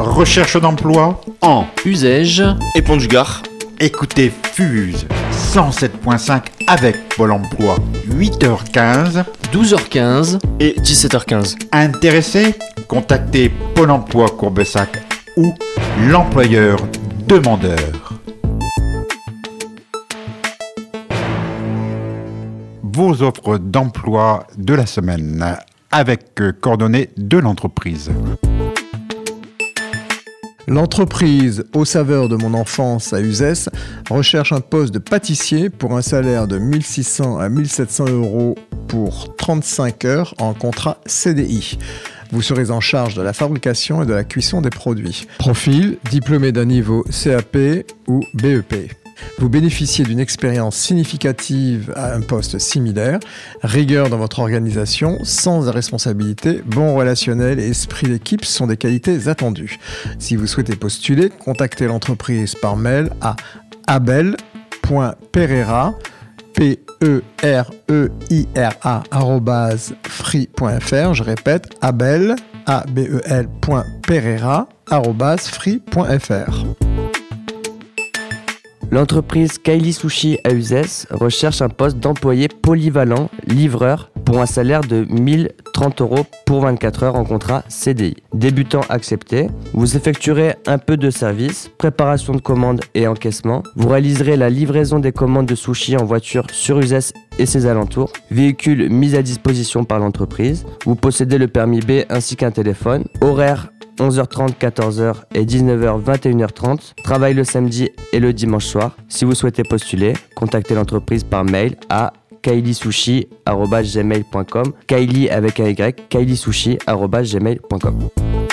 Recherche d'emploi En usage et Pont du Gard. Écoutez Fuse 107.5 avec Pôle emploi. 8h15. 12h15 et 17h15. Intéressé Contactez Pôle emploi Courbesac ou l'employeur demandeur. Vos offres d'emploi de la semaine avec coordonnées de l'entreprise. L'entreprise Aux saveurs de mon enfance à Uzès recherche un poste de pâtissier pour un salaire de 1600 à 1700 euros pour 35 heures en contrat CDI. Vous serez en charge de la fabrication et de la cuisson des produits. Profil, diplômé d'un niveau CAP ou BEP. Vous bénéficiez d'une expérience significative à un poste similaire, rigueur dans votre organisation, sens de responsabilité, bon relationnel et esprit d'équipe sont des qualités attendues. Si vous souhaitez postuler, contactez l'entreprise par mail à abel.pereira p e r e i r a free.fr. Je répète, abel a b e l. L'entreprise Kylie Sushi à recherche un poste d'employé polyvalent, livreur, pour un salaire de 1030 euros pour 24 heures en contrat CDI. Débutant accepté, vous effectuerez un peu de service, préparation de commandes et encaissement. Vous réaliserez la livraison des commandes de sushi en voiture sur Uzès et ses alentours. Véhicule mis à disposition par l'entreprise. Vous possédez le permis B ainsi qu'un téléphone. Horaire 11h30, 14h et 19h, 21h30. Travail le samedi et le dimanche soir. Si vous souhaitez postuler, contactez l'entreprise par mail à kailisushi.gmail.com Kylie avec un Y, kailisushi.gmail.com